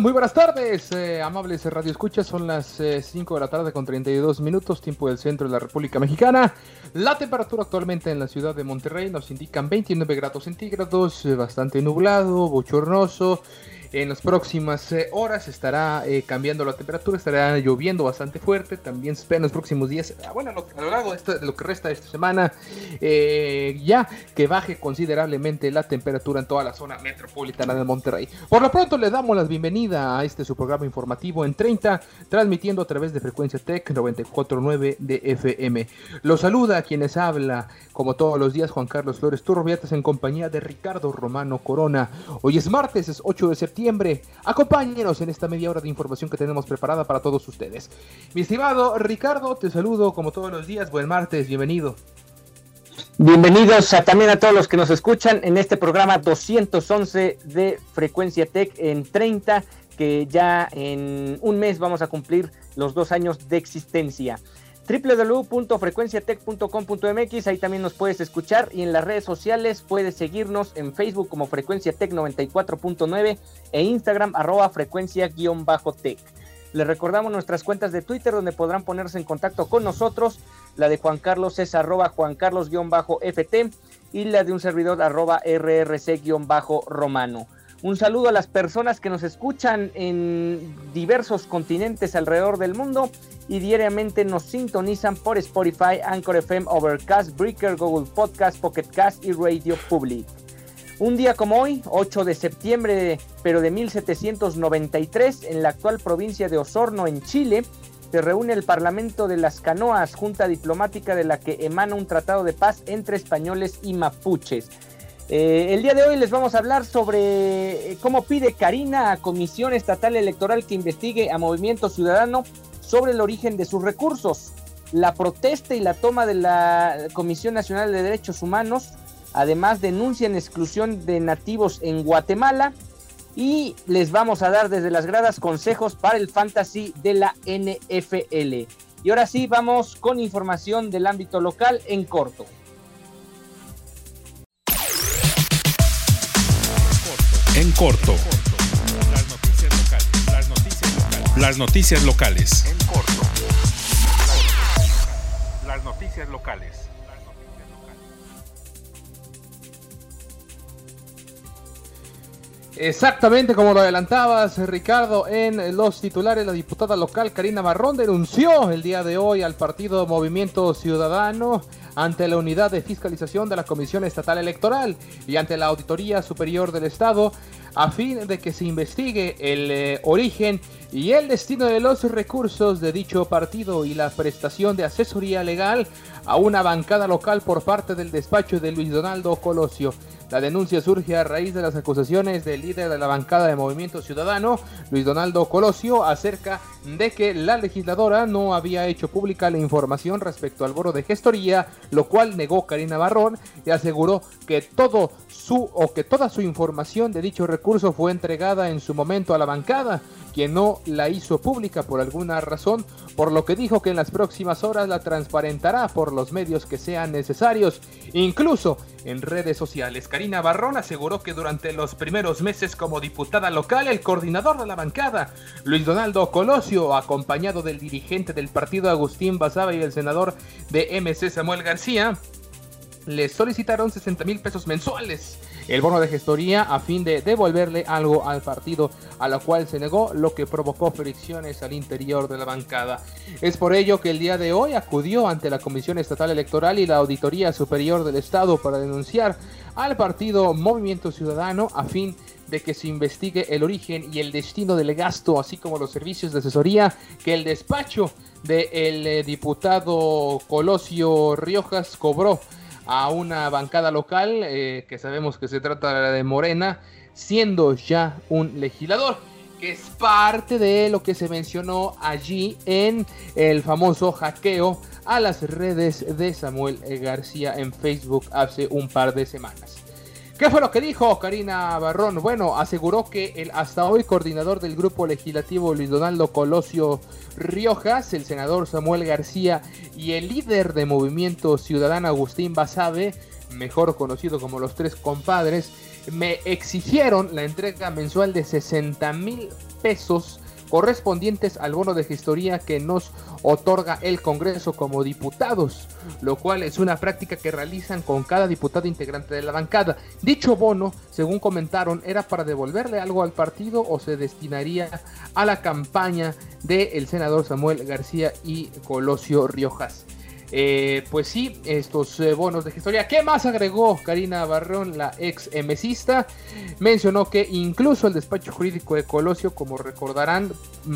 Muy buenas tardes, eh, amables Radio Escuchas, son las 5 de la tarde con 32 minutos, tiempo del centro de la República Mexicana. La temperatura actualmente en la ciudad de Monterrey nos indican 29 grados centígrados, eh, bastante nublado, bochornoso. En las próximas eh, horas estará eh, cambiando la temperatura, estará lloviendo bastante fuerte. También se en los próximos días, ah, bueno, lo, a lo largo de, lo que resta de esta semana, eh, ya que baje considerablemente la temperatura en toda la zona metropolitana de Monterrey. Por lo pronto le damos la bienvenida a este su programa informativo en 30, transmitiendo a través de frecuencia Tech 94.9 de FM. Los saluda a quienes habla, como todos los días, Juan Carlos Flores Turbiatas en compañía de Ricardo Romano Corona. Hoy es martes, es 8 de septiembre. Acompáñenos en esta media hora de información que tenemos preparada para todos ustedes. Mi estimado Ricardo, te saludo como todos los días. Buen martes, bienvenido. Bienvenidos a, también a todos los que nos escuchan en este programa 211 de Frecuencia Tech en 30, que ya en un mes vamos a cumplir los dos años de existencia www.frecuenciatech.com.mx, ahí también nos puedes escuchar y en las redes sociales puedes seguirnos en Facebook como Frecuencia Tech 94.9 e Instagram arroba frecuencia-tech. Les recordamos nuestras cuentas de Twitter donde podrán ponerse en contacto con nosotros. La de Juan Carlos es arroba Juan Carlos-FT y la de un servidor arroba RRC-Romano. Un saludo a las personas que nos escuchan en diversos continentes alrededor del mundo y diariamente nos sintonizan por Spotify, Anchor FM, Overcast, Breaker, Google Podcast, Pocket Cast y Radio Public. Un día como hoy, 8 de septiembre, pero de 1793, en la actual provincia de Osorno, en Chile, se reúne el Parlamento de las Canoas, junta diplomática de la que emana un tratado de paz entre españoles y mapuches. Eh, el día de hoy les vamos a hablar sobre eh, cómo pide Karina a Comisión Estatal Electoral que investigue a Movimiento Ciudadano sobre el origen de sus recursos, la protesta y la toma de la Comisión Nacional de Derechos Humanos, además denuncian exclusión de nativos en Guatemala y les vamos a dar desde las gradas consejos para el fantasy de la NFL. Y ahora sí, vamos con información del ámbito local en corto. Corto. Las noticias locales. Las noticias locales. Las noticias locales. En corto. Las noticias locales. Exactamente como lo adelantabas, Ricardo, en los titulares, la diputada local Karina Marrón denunció el día de hoy al partido Movimiento Ciudadano ante la unidad de fiscalización de la Comisión Estatal Electoral y ante la Auditoría Superior del Estado a fin de que se investigue el eh, origen y el destino de los recursos de dicho partido y la prestación de asesoría legal a una bancada local por parte del despacho de Luis Donaldo Colosio. La denuncia surge a raíz de las acusaciones del líder de la bancada de Movimiento Ciudadano, Luis Donaldo Colosio, acerca de que la legisladora no había hecho pública la información respecto al boro de gestoría, lo cual negó Karina Barrón y aseguró que todo su o que toda su información de dicho recurso fue entregada en su momento a la bancada, quien no la hizo pública por alguna razón, por lo que dijo que en las próximas horas la transparentará por los medios que sean necesarios, incluso en redes sociales. Karina Barrón aseguró que durante los primeros meses como diputada local, el coordinador de la bancada, Luis Donaldo Colosio, acompañado del dirigente del partido Agustín Basaba y el senador de MC Samuel García, le solicitaron 60 mil pesos mensuales el bono de gestoría a fin de devolverle algo al partido, a lo cual se negó, lo que provocó fricciones al interior de la bancada. Es por ello que el día de hoy acudió ante la Comisión Estatal Electoral y la Auditoría Superior del Estado para denunciar al partido Movimiento Ciudadano a fin de que se investigue el origen y el destino del gasto, así como los servicios de asesoría que el despacho del eh, diputado Colosio Riojas cobró a una bancada local, eh, que sabemos que se trata de Morena, siendo ya un legislador, que es parte de lo que se mencionó allí en el famoso hackeo a las redes de Samuel García en Facebook hace un par de semanas. ¿Qué fue lo que dijo Karina Barrón? Bueno, aseguró que el hasta hoy coordinador del grupo legislativo Luis Donaldo Colosio Riojas, el senador Samuel García y el líder de Movimiento Ciudadano Agustín Basabe, mejor conocido como los tres compadres, me exigieron la entrega mensual de 60 mil pesos correspondientes al bono de gestoría que nos otorga el Congreso como diputados, lo cual es una práctica que realizan con cada diputado integrante de la bancada. Dicho bono, según comentaron, era para devolverle algo al partido o se destinaría a la campaña del senador Samuel García y Colosio Riojas. Eh, pues sí, estos eh, bonos de gestoría. ¿Qué más agregó Karina Barrón, la ex mesista? Mencionó que incluso el despacho jurídico de Colosio, como recordarán,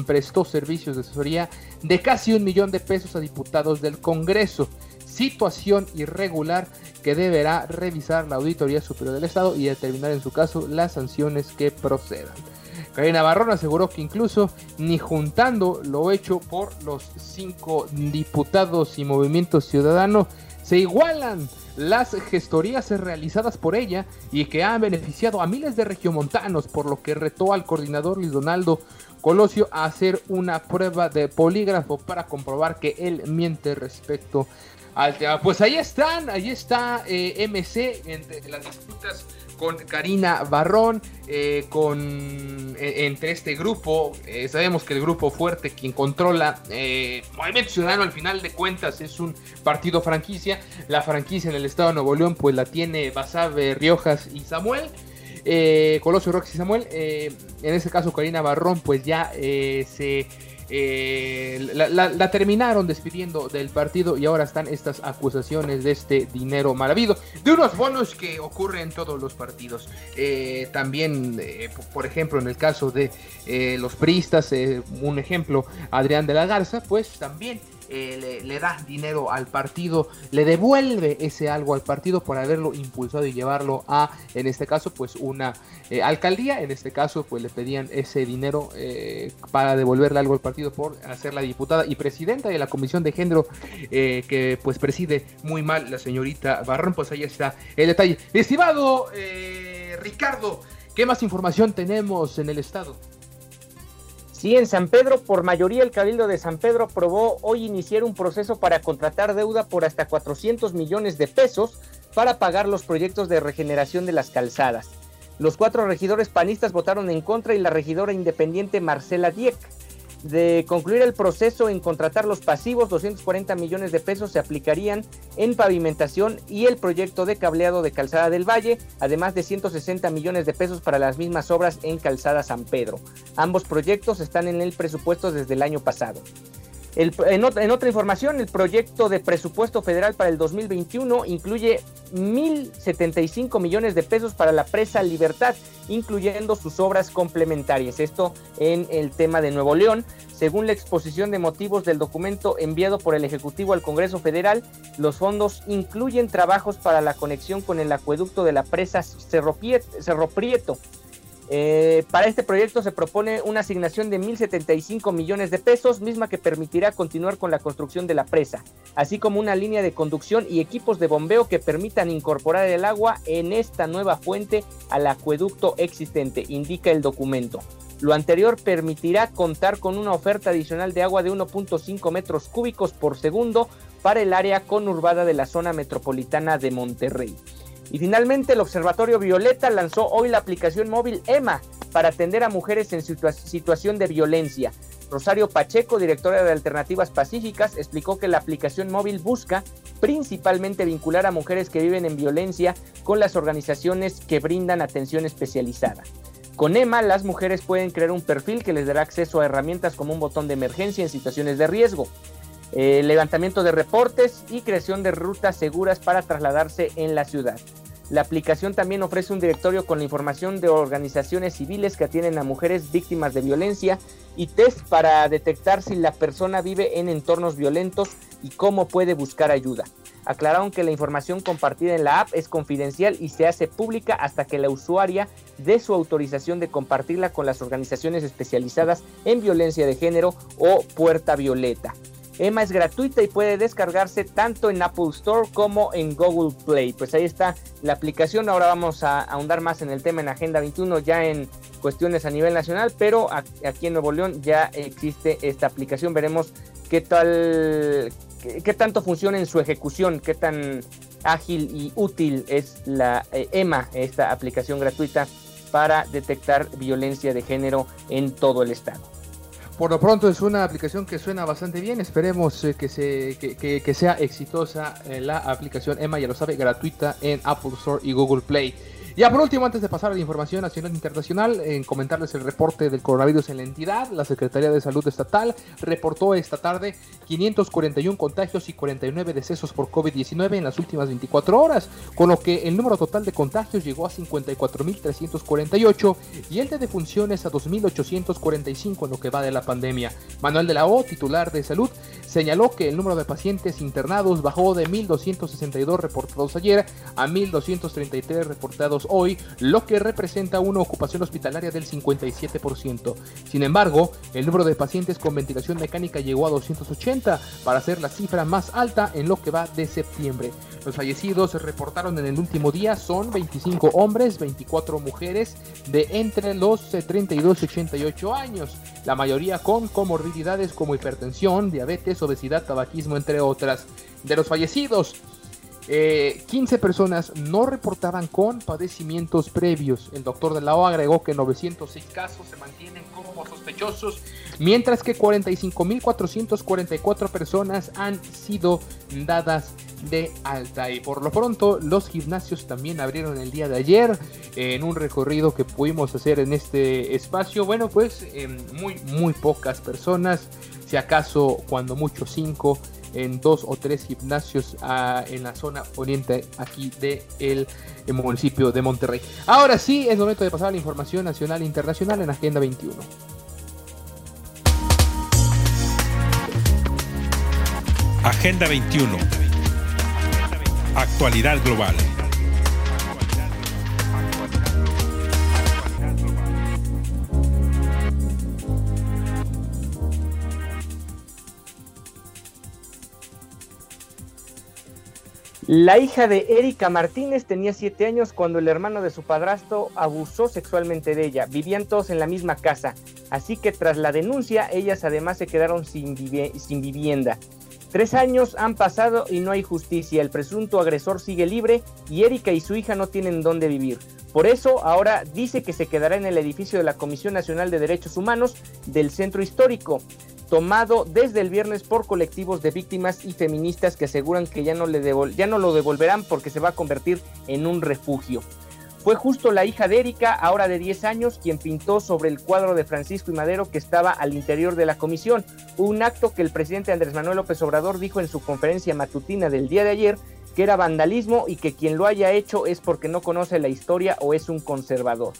prestó servicios de asesoría de casi un millón de pesos a diputados del Congreso. Situación irregular que deberá revisar la Auditoría Superior del Estado y determinar en su caso las sanciones que procedan. Karina Barrón aseguró que incluso ni juntando lo hecho por los cinco diputados y movimientos ciudadanos se igualan las gestorías realizadas por ella y que han beneficiado a miles de regiomontanos, por lo que retó al coordinador Luis Donaldo Colosio a hacer una prueba de polígrafo para comprobar que él miente respecto al tema. Pues ahí están, ahí está eh, MC entre las disputas con Karina Barrón, eh, con e, entre este grupo, eh, sabemos que el grupo fuerte quien controla eh, Movimiento Ciudadano al final de cuentas es un partido franquicia, la franquicia en el estado de Nuevo León pues la tiene Basabe, Riojas y Samuel. Colosio Rox y Samuel, en este caso Karina Barrón pues ya se eh, la, terminaron despidiendo del partido y ahora están estas acusaciones de este dinero habido, de unos bonos que ocurren en todos los partidos. Eh, también, eh, por ejemplo, en el caso de los priistas, un ejemplo, Adrián de la Garza, pues también eh, le, da dinero al partido, le devuelve ese algo al partido por haberlo impulsado y llevarlo a, en este caso, pues una eh, alcaldía, en este caso, pues le pedían ese dinero eh, para devolverle algo al partido por hacer la diputada y presidenta de la Comisión de Género que pues preside muy mal la señorita Barrón, pues ahí está el detalle. Estimado Ricardo, ¿qué más información tenemos en el estado? Sí, en San Pedro, por mayoría el Cabildo de San Pedro aprobó hoy iniciar un proceso para contratar deuda por hasta 400 millones de pesos para pagar los proyectos de regeneración de las calzadas. Los cuatro regidores panistas votaron en contra y la regidora independiente Marcela Dieck de concluir el proceso en contratar los pasivos, 240 millones de pesos se aplicarían en pavimentación y el proyecto de cableado de Calzada del Valle, además de 160 millones de pesos para las mismas obras en Calzada San Pedro. Ambos proyectos están en el presupuesto desde el año pasado en, otra información, el proyecto de presupuesto federal para el 2021 incluye 1.075 millones de pesos para la presa Libertad, incluyendo sus obras complementarias. Esto en el tema de Nuevo León. Según la exposición de motivos del documento enviado por el Ejecutivo al Congreso Federal, los fondos incluyen trabajos para la conexión con el acueducto de la presa Cerro Prieto eh, para este proyecto se propone una asignación de 1.075 millones de pesos, misma que permitirá continuar con la construcción de la presa, así como una línea de conducción y equipos de bombeo que permitan incorporar el agua en esta nueva fuente al acueducto existente, indica el documento. Lo anterior permitirá contar con una oferta adicional de agua de 1.5 metros cúbicos por segundo para el área conurbada de la zona metropolitana de Monterrey. Y finalmente el Observatorio Violeta lanzó hoy la aplicación móvil EMA para atender a mujeres en situación de violencia. Rosario Pacheco, directora de Alternativas Pacíficas, explicó que la aplicación móvil busca principalmente vincular a mujeres que viven en violencia con las organizaciones que brindan atención especializada. Con EMA, las mujeres pueden crear un perfil que les dará acceso a herramientas como un botón de emergencia en situaciones de riesgo, eh, levantamiento de reportes y creación de rutas seguras para trasladarse en la ciudad. La aplicación también ofrece un directorio con la información de organizaciones civiles que atienden a mujeres víctimas de violencia y test para detectar si la persona vive en entornos violentos y cómo puede buscar ayuda. Aclararon que la información compartida en la app es confidencial y se hace pública hasta que la usuaria dé su autorización de compartirla con las organizaciones especializadas en violencia de género o Puerta Violeta. Emma es gratuita y puede descargarse tanto en Apple Store como en Google Play. Pues ahí está la aplicación. Ahora vamos a ahondar más en el tema en Agenda 21, ya en cuestiones a nivel nacional, pero aquí en Nuevo León ya existe esta aplicación. Veremos qué tal, qué, tanto funciona en su ejecución, qué tan ágil y útil es la eh, EMA, esta aplicación gratuita para detectar violencia de género en todo el estado. Por lo pronto es una aplicación que suena bastante bien. Esperemos eh, que, se, que, sea exitosa eh, la aplicación Emma, ya lo sabe, gratuita en Apple Store y Google Play. Ya por último, antes de pasar a la información nacional e internacional, en comentarles el reporte del coronavirus en la entidad, la Secretaría de Salud Estatal reportó esta tarde 541 contagios y 49 decesos por COVID-19 en las últimas 24 horas, con lo que el número total de contagios llegó a 54.348 y el de defunciones a 2.845 en lo que va de la pandemia. Manuel de la O, titular de salud, señaló que el número de pacientes internados bajó de 1.262 reportados ayer a 1.233 reportados hoy, lo que representa una ocupación hospitalaria del 57%. Sin embargo, el número de pacientes con ventilación mecánica llegó a 280 para ser la cifra más alta en lo que va de septiembre. Los fallecidos reportaron en el último día son 25 hombres, 24 mujeres de entre los 32 y 88 años, la mayoría con comorbilidades como hipertensión, diabetes, obesidad, tabaquismo, entre otras. De los fallecidos, 15 eh, personas no reportaban con padecimientos previos. El doctor de la O agregó que 906 casos se mantienen como sospechosos, mientras que 45.444 personas han sido dadas de alta. Y por lo pronto, los gimnasios también abrieron el día de ayer en un recorrido que pudimos hacer en este espacio. Bueno, pues muy, muy pocas personas, si acaso cuando mucho 5 en dos o tres gimnasios ah, en la zona oriente aquí del el municipio de Monterrey. Ahora sí, es momento de pasar a la información nacional e internacional en Agenda 21. Agenda 21. Actualidad global. La hija de Erika Martínez tenía siete años cuando el hermano de su padrastro abusó sexualmente de ella. Vivían todos en la misma casa, así que tras la denuncia ellas además se quedaron sin, sin vivienda. Tres años han pasado y no hay justicia. El presunto agresor sigue libre y Erika y su hija no tienen dónde vivir. Por eso ahora dice que se quedará en el edificio de la Comisión Nacional de Derechos Humanos del Centro Histórico tomado desde el viernes por colectivos de víctimas y feministas que aseguran que ya no, le ya no lo devolverán porque se va a convertir en un refugio. Fue justo la hija de Erika, ahora de 10 años, quien pintó sobre el cuadro de Francisco y Madero que estaba al interior de la comisión, un acto que el presidente Andrés Manuel López Obrador dijo en su conferencia matutina del día de ayer que era vandalismo y que quien lo haya hecho es porque no conoce la historia o es un conservador.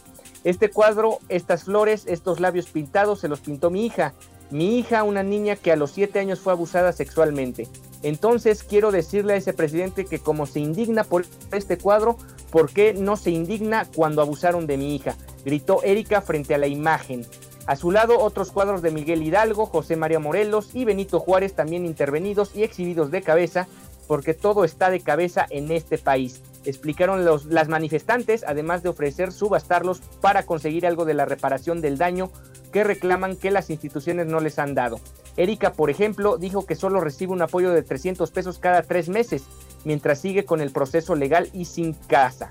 Este cuadro, estas flores, estos labios pintados se los pintó mi hija. Mi hija, una niña que a los 7 años fue abusada sexualmente. Entonces quiero decirle a ese presidente que como se indigna por este cuadro, ¿por qué no se indigna cuando abusaron de mi hija? Gritó Erika frente a la imagen. A su lado otros cuadros de Miguel Hidalgo, José María Morelos y Benito Juárez también intervenidos y exhibidos de cabeza, porque todo está de cabeza en este país. Explicaron los, las manifestantes, además de ofrecer subastarlos para conseguir algo de la reparación del daño que reclaman que las instituciones no les han dado. Erika, por ejemplo, dijo que solo recibe un apoyo de 300 pesos cada tres meses, mientras sigue con el proceso legal y sin casa.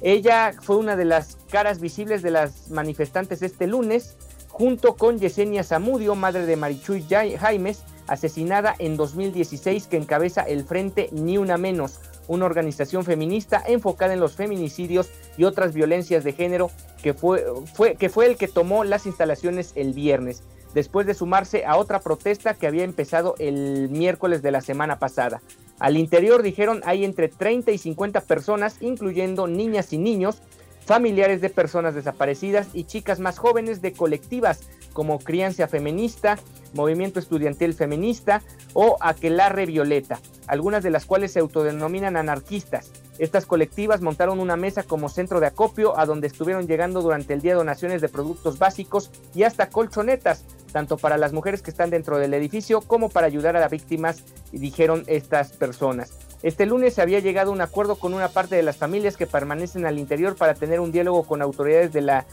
Ella fue una de las caras visibles de las manifestantes este lunes, junto con Yesenia Zamudio, madre de Marichuy Jaimes, asesinada en 2016 que encabeza el Frente Ni Una Menos, una organización feminista enfocada en los feminicidios y otras violencias de género que fue, fue, que fue el que tomó las instalaciones el viernes, después de sumarse a otra protesta que había empezado el miércoles de la semana pasada. Al interior dijeron hay entre 30 y 50 personas, incluyendo niñas y niños, familiares de personas desaparecidas y chicas más jóvenes de colectivas como Crianza Feminista, Movimiento Estudiantil Feminista o Aquelarre Violeta, algunas de las cuales se autodenominan anarquistas. Estas colectivas montaron una mesa como centro de acopio a donde estuvieron llegando durante el día donaciones de productos básicos y hasta colchonetas, tanto para las mujeres que están dentro del edificio como para ayudar a las víctimas, dijeron estas personas. Este lunes se había llegado a un acuerdo con una parte de las familias que permanecen al interior para tener un diálogo con autoridades de la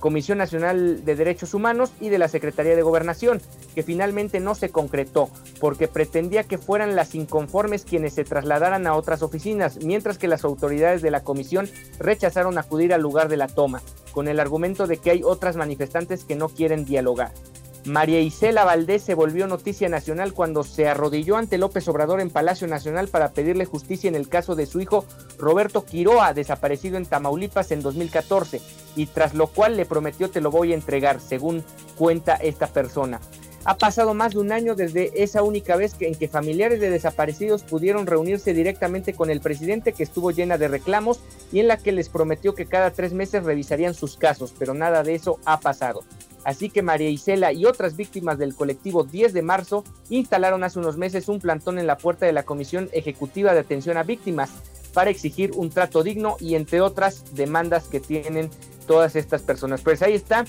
Comisión Nacional de Derechos Humanos y de la Secretaría de Gobernación, que finalmente no se concretó, porque pretendía que fueran las inconformes quienes se trasladaran a otras oficinas, mientras que las autoridades de la comisión rechazaron acudir al lugar de la toma, con el argumento de que hay otras manifestantes que no quieren dialogar. María Isela Valdés se volvió noticia nacional cuando se arrodilló ante López Obrador en Palacio Nacional para pedirle justicia en el caso de su hijo Roberto Quiroa, desaparecido en Tamaulipas en 2014, y tras lo cual le prometió te lo voy a entregar, según cuenta esta persona. Ha pasado más de un año desde esa única vez en que familiares de desaparecidos pudieron reunirse directamente con el presidente que estuvo llena de reclamos y en la que les prometió que cada tres meses revisarían sus casos, pero nada de eso ha pasado. Así que María Isela y otras víctimas del colectivo 10 de marzo instalaron hace unos meses un plantón en la puerta de la Comisión Ejecutiva de Atención a Víctimas para exigir un trato digno y entre otras demandas que tienen todas estas personas. Pues ahí está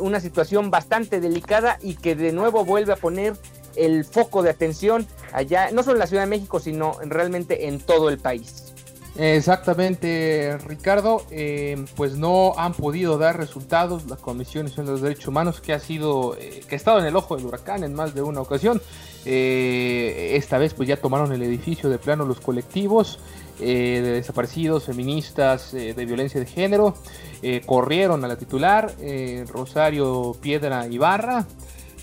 una situación bastante delicada y que de nuevo vuelve a poner el foco de atención allá, no solo en la Ciudad de México, sino realmente en todo el país. Exactamente, Ricardo. Eh, pues no han podido dar resultados la Comisión de los Derechos Humanos, que ha sido, eh, que ha estado en el ojo del huracán en más de una ocasión. Eh, esta vez, pues ya tomaron el edificio de plano los colectivos de desaparecidos, feministas, de violencia de género. corrieron a la titular, Rosario Piedra Ibarra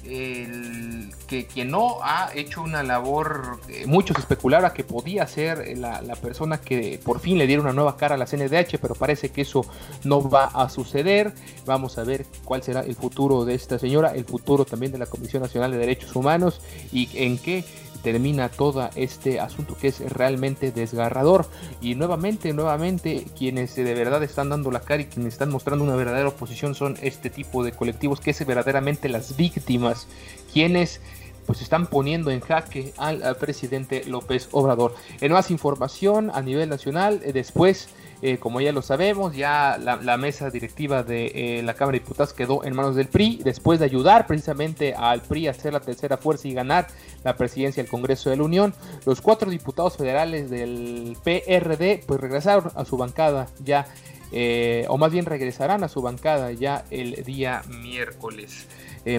el, que quien no ha hecho una labor, eh, muchos especulaban que podía ser la, persona que por fin le diera una nueva cara a la CNDH, pero parece que eso no va a suceder. Vamos a ver cuál será el futuro de esta señora, el futuro también de la Comisión Nacional de Derechos Humanos y en qué termina todo este asunto que es realmente desgarrador. Y nuevamente, nuevamente, quienes de verdad están dando la cara y quienes están mostrando una verdadera oposición son este tipo de colectivos que es verdaderamente las víctimas, quienes pues están poniendo en jaque al, presidente López Obrador. En más información a nivel nacional, eh, después eh, como ya lo sabemos, ya la, mesa directiva de eh, la Cámara de Diputados quedó en manos del PRI, después de ayudar precisamente al PRI a ser la tercera fuerza y ganar la presidencia del Congreso de la Unión. Los cuatro diputados federales del PRD pues regresaron a su bancada ya, eh, o más bien regresarán a su bancada ya el día miércoles.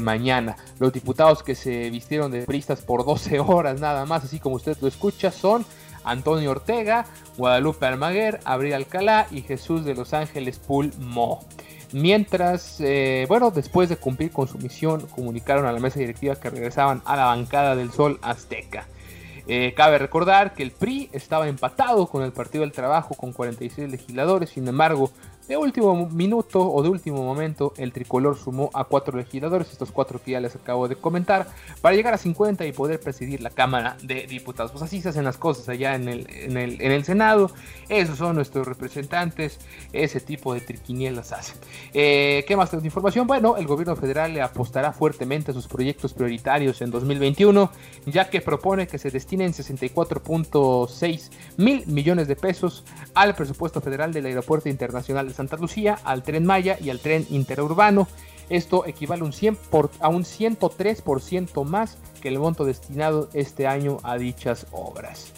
mañana. Los diputados que se vistieron de pristas por 12 horas nada más, así como usted lo escucha, son Antonio Ortega, Guadalupe Almaguer, Abril Alcalá y Jesús de Los Ángeles Pulmo. Mientras, eh, bueno, después de cumplir con su misión, comunicaron a la mesa directiva que regresaban a la bancada del Sol Azteca. Eh, cabe recordar que el PRI estaba empatado con el Partido del Trabajo con 46 legisladores, sin embargo, de último minuto o de último momento, el tricolor sumó a cuatro legisladores, estos cuatro que ya les acabo de comentar, para llegar a 50 y poder presidir la Cámara de Diputados. Pues así se hacen las cosas allá en el, en el, en el Senado. Esos son nuestros representantes. Ese tipo de triquinielas hacen. Eh, ¿Qué más tenemos de información? Bueno, el gobierno federal le apostará fuertemente a sus proyectos prioritarios en 2021, ya que propone que se destinen 64.6 mil millones de pesos al presupuesto federal del Aeropuerto Internacional Santa Lucía, al tren Maya y al tren interurbano. Esto equivale un 100 por, a un 103% más que el monto destinado este año a dichas obras.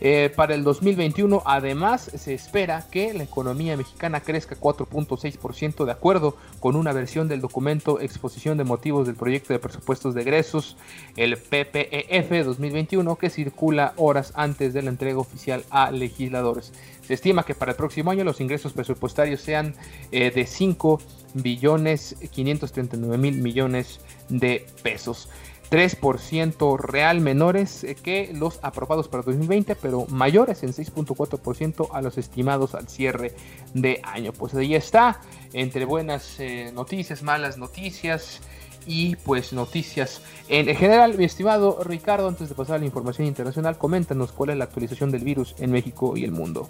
Eh, para el 2021, además, se espera que la economía mexicana crezca 4.6% de acuerdo con una versión del documento Exposición de Motivos del Proyecto de Presupuestos de Egresos, el PPEF 2021, que circula horas antes de la entrega oficial a legisladores. Se estima que para el próximo año los ingresos presupuestarios sean eh, de 5 billones 539 mil millones de pesos. 3% real menores eh, que los aprobados para 2020, pero mayores en 6.4% a los estimados al cierre de año. Pues ahí está, entre buenas eh, noticias, malas noticias y pues noticias en general. Mi estimado Ricardo, antes de pasar a la información internacional, coméntanos cuál es la actualización del virus en México y el mundo.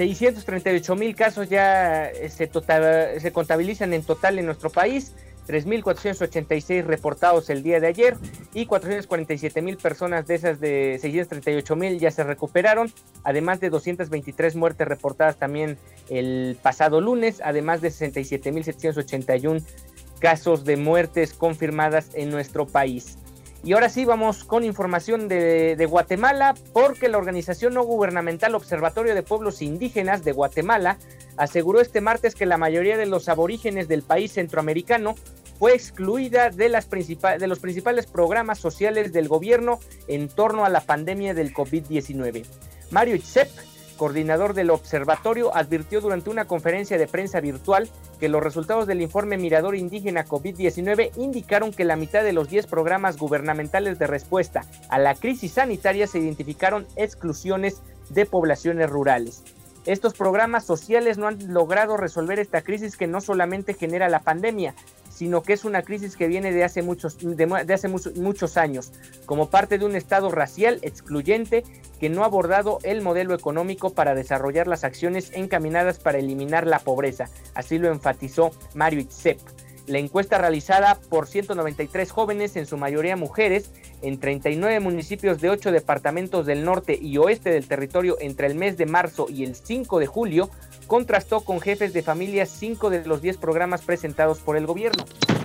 638 mil casos ya eh, se, contabilizan en total en nuestro país. 3.486 reportados el día de ayer y 447 mil personas de esas de 638 mil ya se recuperaron, además de 223 muertes reportadas también el pasado lunes, además de 67 mil 781 casos de muertes confirmadas en nuestro país. Y ahora sí vamos con información de, Guatemala, porque la organización no gubernamental Observatorio de Pueblos Indígenas de Guatemala aseguró este martes que la mayoría de los aborígenes del país centroamericano fue excluida de, las de los principales programas sociales del gobierno en torno a la pandemia del COVID-19. Mario Itzep, coordinador del observatorio, advirtió durante una conferencia de prensa virtual que los resultados del informe Mirador Indígena COVID-19 indicaron que la mitad de los 10 programas gubernamentales de respuesta a la crisis sanitaria se identificaron exclusiones de poblaciones rurales. Estos programas sociales no han logrado resolver esta crisis que no solamente genera la pandemia, sino que es una crisis que viene de hace muchos, de, hace muchos años, como parte de un Estado racial excluyente que no ha abordado el modelo económico para desarrollar las acciones encaminadas para eliminar la pobreza. Así lo enfatizó Mario Itzep. La encuesta realizada por 193 jóvenes, en su mayoría mujeres, en 39 municipios de 8 departamentos del norte y oeste del territorio entre el mes de marzo y el 5 de julio, contrastó con jefes de familias cinco de los 10 programas presentados por el gobierno.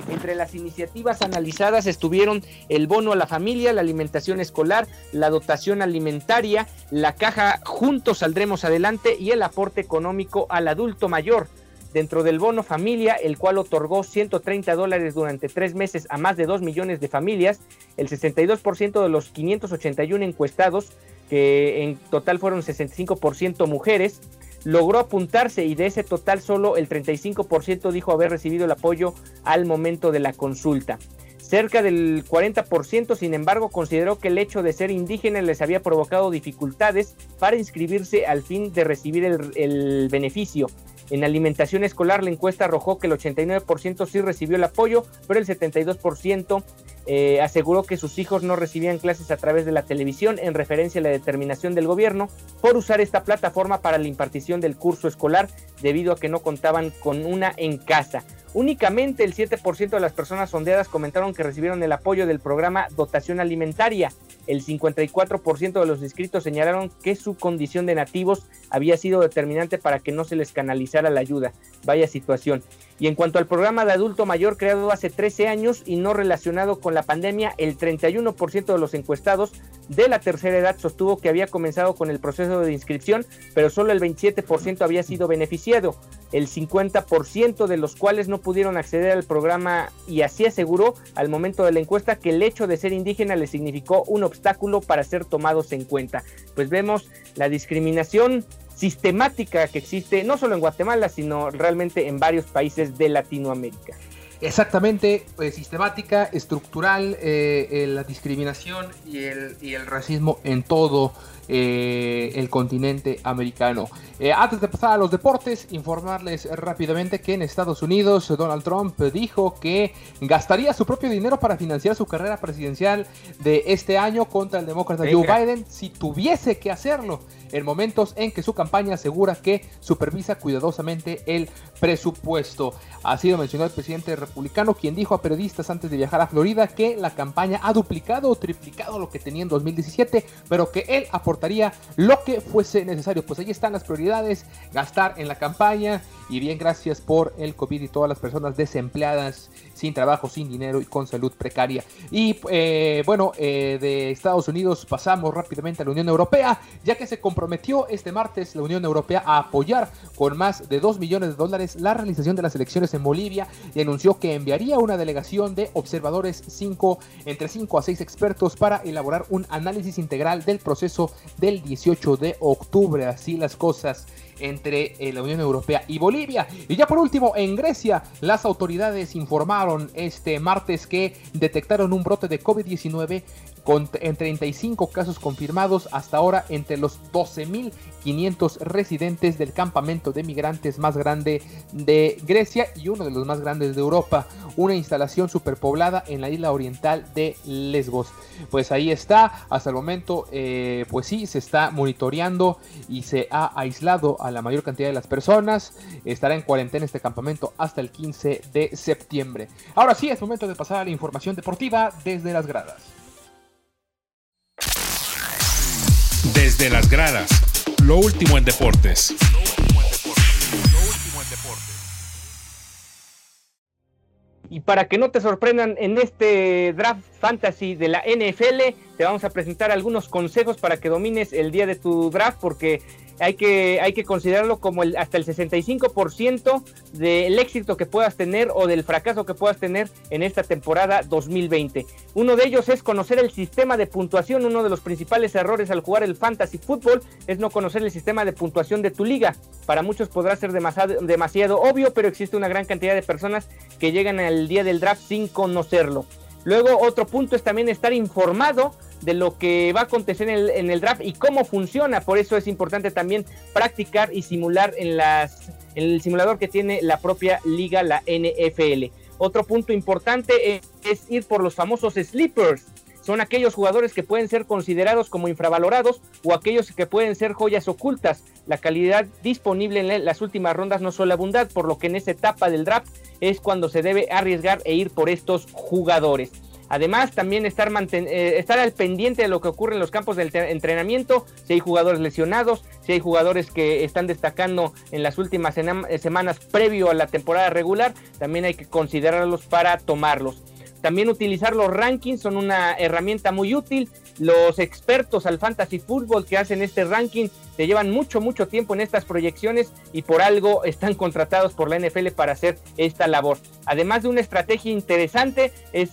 Entre las iniciativas analizadas estuvieron el bono a la familia, la alimentación escolar, la dotación alimentaria, la caja Juntos Saldremos Adelante y el aporte económico al adulto mayor. Dentro del bono familia, el cual otorgó 130 dólares durante tres meses a más de 2 millones de familias, el 62% de los 581 encuestados, que en total fueron 65% mujeres, logró apuntarse y de ese total solo el 35% dijo haber recibido el apoyo al momento de la consulta. Cerca del 40%, sin embargo, consideró que el hecho de ser indígena les había provocado dificultades para inscribirse al fin de recibir el, beneficio. En alimentación escolar, la encuesta arrojó que el 89% sí recibió el apoyo, pero el 72% eh, aseguró que sus hijos no recibían clases a través de la televisión en referencia a la determinación del gobierno por usar esta plataforma para la impartición del curso escolar debido a que no contaban con una en casa. Únicamente el 7% de las personas sondeadas comentaron que recibieron el apoyo del programa Dotación Alimentaria. El 54% de los inscritos señalaron que su condición de nativos había sido determinante para que no se les canalizara la ayuda. Vaya situación. Y en cuanto al programa de adulto mayor creado hace 13 años y no relacionado con la pandemia, el 31% de los encuestados de la tercera edad sostuvo que había comenzado con el proceso de inscripción, pero solo el 27% había sido beneficiado, el 50% de los cuales no pudieron acceder al programa y así aseguró al momento de la encuesta que el hecho de ser indígena le significó un obstáculo para ser tomados en cuenta. Pues vemos la discriminación sistemática que existe no solo en Guatemala, sino realmente en varios países de Latinoamérica. Exactamente, pues, sistemática, estructural, eh, eh, la discriminación y el, y el racismo en todo eh, el continente americano. Eh, antes de pasar a los deportes, informarles rápidamente que en Estados Unidos Donald Trump dijo que gastaría su propio dinero para financiar su carrera presidencial de este año contra el demócrata Joe Biden si tuviese que hacerlo en momentos en que su campaña asegura que supervisa cuidadosamente el presupuesto. Así lo mencionó el presidente republicano, quien dijo a periodistas antes de viajar a Florida que la campaña ha duplicado o triplicado lo que tenía en 2017, pero que él aportaría lo que fuese necesario. Pues ahí están las prioridades, gastar en la campaña y bien gracias por el COVID y todas las personas desempleadas, sin trabajo, sin dinero y con salud precaria. Y eh, bueno, eh, de Estados Unidos pasamos rápidamente a la Unión Europea, ya que se este martes la Unión Europea a apoyar con más de 2 millones de dólares la realización de las elecciones en Bolivia y anunció que enviaría una delegación de observadores cinco, entre 5 a 6 expertos para elaborar un análisis integral del proceso del 18 de octubre. Así las cosas entre eh, la Unión Europea y Bolivia. Y ya por último, en Grecia, las autoridades informaron este martes que detectaron un brote de COVID-19 con, en 35 casos confirmados hasta ahora entre los 12.500 residentes del campamento de migrantes más grande de Grecia y uno de los más grandes de Europa, una instalación superpoblada en la isla oriental de Lesbos. Pues ahí está, hasta el momento, eh, pues sí, se está monitoreando y se ha aislado a la mayor cantidad de las personas, estará en cuarentena este campamento hasta el 15 de septiembre. Ahora sí, es momento de pasar a la información deportiva desde las gradas. Desde las gradas, lo último en deportes. Y para que no te sorprendan en este draft fantasy de la NFL, te vamos a presentar algunos consejos para que domines el día de tu draft, porque hay que, hay que considerarlo como el, hasta el 65% del éxito que puedas tener o del fracaso que puedas tener en esta temporada 2020. Uno de ellos es conocer el sistema de puntuación. Uno de los principales errores al jugar el fantasy fútbol es no conocer el sistema de puntuación de tu liga. Para muchos podrá ser demasiado, demasiado obvio, pero existe una gran cantidad de personas que llegan al día del draft sin conocerlo. Luego otro punto es también estar informado de lo que va a acontecer en el, draft y cómo funciona. Por eso es importante también practicar y simular en, las, el simulador que tiene la propia liga, la NFL. Otro punto importante es, ir por los famosos sleepers. Son aquellos jugadores que pueden ser considerados como infravalorados o aquellos que pueden ser joyas ocultas. La calidad disponible en las últimas rondas no suele abundar, por lo que en esa etapa del draft es cuando se debe arriesgar e ir por estos jugadores. Además, también estar, eh, estar al pendiente de lo que ocurre en los campos del entrenamiento, si hay jugadores lesionados, si hay jugadores que están destacando en las últimas eh, semanas previo a la temporada regular, también hay que considerarlos para tomarlos. También utilizar los rankings son una herramienta muy útil. Los expertos al fantasy fútbol que hacen este ranking te llevan mucho, mucho tiempo en estas proyecciones y por algo están contratados por la NFL para hacer esta labor. Además de una estrategia interesante, es,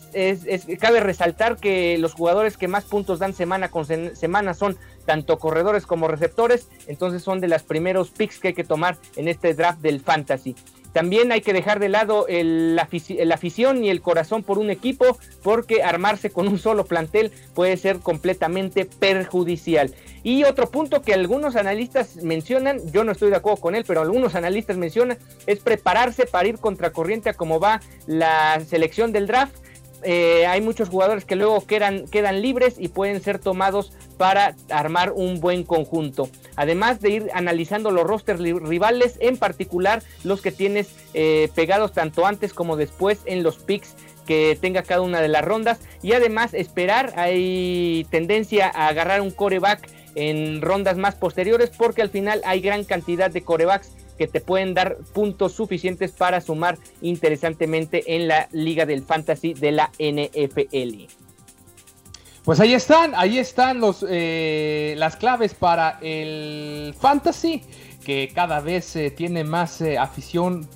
cabe resaltar que los jugadores que más puntos dan semana con semana son tanto corredores como receptores, entonces son de los primeros picks que hay que tomar en este draft del fantasy. También hay que dejar de lado la, afición y el corazón por un equipo porque armarse con un solo plantel puede ser completamente perjudicial. Y otro punto que algunos analistas mencionan, yo no estoy de acuerdo con él, pero algunos analistas mencionan, es prepararse para ir contracorriente a cómo va la selección del draft eh, hay muchos jugadores que luego quedan, quedan libres y pueden ser tomados para armar un buen conjunto. Además de ir analizando los rosters rivales, en particular los que tienes eh, pegados tanto antes como después en los picks que tenga cada una de las rondas. Y además esperar, hay tendencia a agarrar un coreback en rondas más posteriores porque al final hay gran cantidad de corebacks que te pueden dar puntos suficientes para sumar interesantemente en la liga del fantasy de la NFL. Pues ahí están, ahí están los, eh, las claves para el fantasy que cada vez eh, tiene más eh, afición.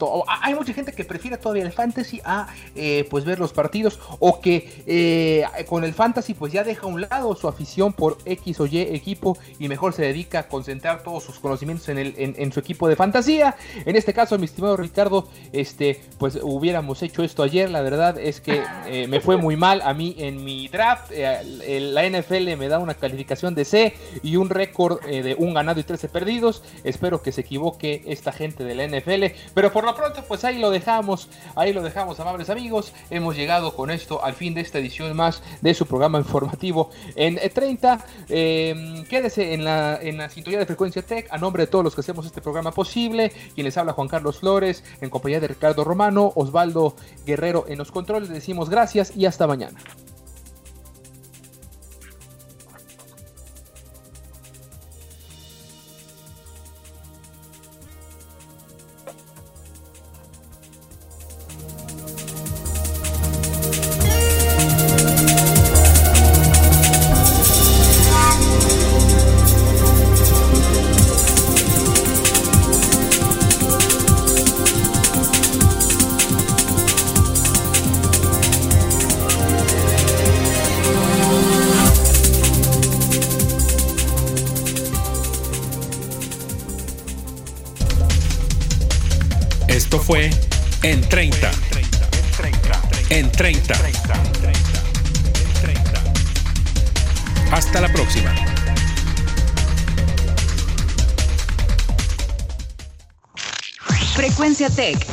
Hay mucha gente que prefiere todavía el fantasy a eh, pues ver los partidos o que con el fantasy pues ya deja a un lado su afición por X o Y equipo y mejor se dedica a concentrar todos sus conocimientos en, el, en, su equipo de fantasía. En este caso, mi estimado Ricardo, este pues hubiéramos hecho esto ayer. La verdad es que me fue muy mal a mí en mi draft. la NFL me da una calificación de C y un récord de un ganado y 13 perdidos. Espero que se equivoque esta gente de la NFL. Pero por lo pronto, pues ahí lo dejamos. Ahí lo dejamos, amables amigos. Hemos llegado con esto al fin de esta edición más de su programa informativo en 30. Em, quédese en la, en la sintonía de Frecuencia Tech. A nombre de todos los que hacemos este programa posible. Quien les habla Juan Carlos Flores. En compañía de Ricardo Romano, Osvaldo Guerrero en los controles. decimos gracias y hasta mañana.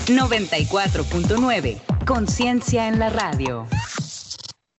94.9. Conciencia en la radio.